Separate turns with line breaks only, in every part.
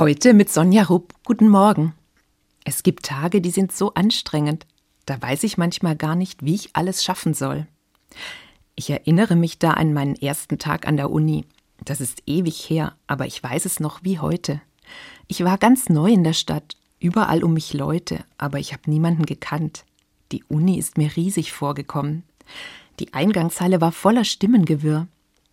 Heute mit Sonja Rupp. Guten Morgen. Es gibt Tage, die sind so anstrengend. Da weiß ich manchmal gar nicht, wie ich alles schaffen soll. Ich erinnere mich da an meinen ersten Tag an der Uni. Das ist ewig her, aber ich weiß es noch wie heute. Ich war ganz neu in der Stadt, überall um mich Leute, aber ich habe niemanden gekannt. Die Uni ist mir riesig vorgekommen. Die Eingangshalle war voller Stimmengewirr.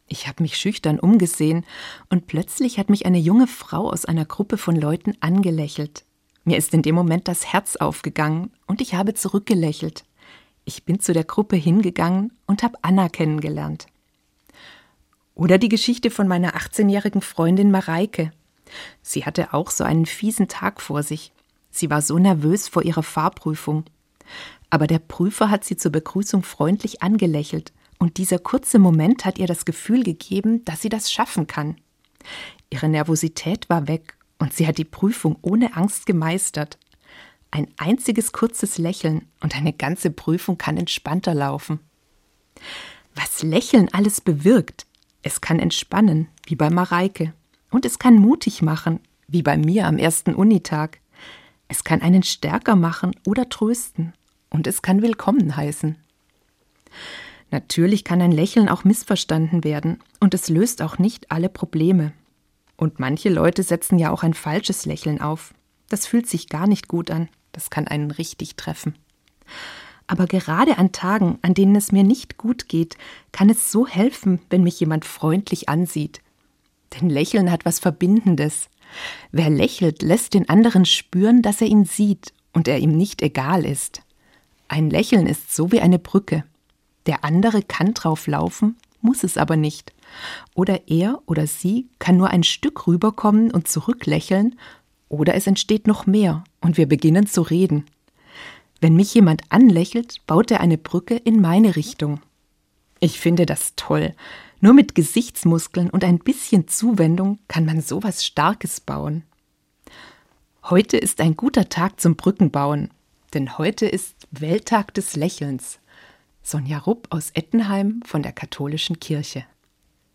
Ich habe mich schüchtern umgesehen und plötzlich hat mich eine junge Frau aus einer Gruppe von Leuten angelächelt. Mir ist in dem Moment das Herz aufgegangen und ich habe zurückgelächelt. Ich bin zu der Gruppe hingegangen und habe Anna kennengelernt. Oder die Geschichte von meiner 18-jährigen Freundin Mareike. Sie hatte auch so einen fiesen Tag vor sich. Sie war so nervös vor ihrer Fahrprüfung. Aber der Prüfer hat sie zur Begrüßung freundlich angelächelt und dieser kurze Moment hat ihr das Gefühl gegeben, dass sie das schaffen kann. Ihre Nervosität war weg und sie hat die Prüfung ohne Angst gemeistert. Ein einziges kurzes Lächeln und eine ganze Prüfung kann entspannter laufen. Was Lächeln alles bewirkt. Es kann entspannen, wie bei Mareike. Und es kann mutig machen, wie bei mir am ersten Unitag. Es kann einen stärker machen oder trösten. Und es kann willkommen heißen. Natürlich kann ein Lächeln auch missverstanden werden und es löst auch nicht alle Probleme. Und manche Leute setzen ja auch ein falsches Lächeln auf. Das fühlt sich gar nicht gut an, das kann einen richtig treffen. Aber gerade an Tagen, an denen es mir nicht gut geht, kann es so helfen, wenn mich jemand freundlich ansieht. Denn Lächeln hat was Verbindendes. Wer lächelt, lässt den anderen spüren, dass er ihn sieht und er ihm nicht egal ist. Ein Lächeln ist so wie eine Brücke. Der andere kann drauf laufen, muss es aber nicht. Oder er oder sie kann nur ein Stück rüberkommen und zurücklächeln, oder es entsteht noch mehr und wir beginnen zu reden. Wenn mich jemand anlächelt, baut er eine Brücke in meine Richtung. Ich finde das toll. Nur mit Gesichtsmuskeln und ein bisschen Zuwendung kann man sowas Starkes bauen. Heute ist ein guter Tag zum Brückenbauen, denn heute ist Welttag des Lächelns. Sonja Rupp aus Ettenheim von der Katholischen Kirche.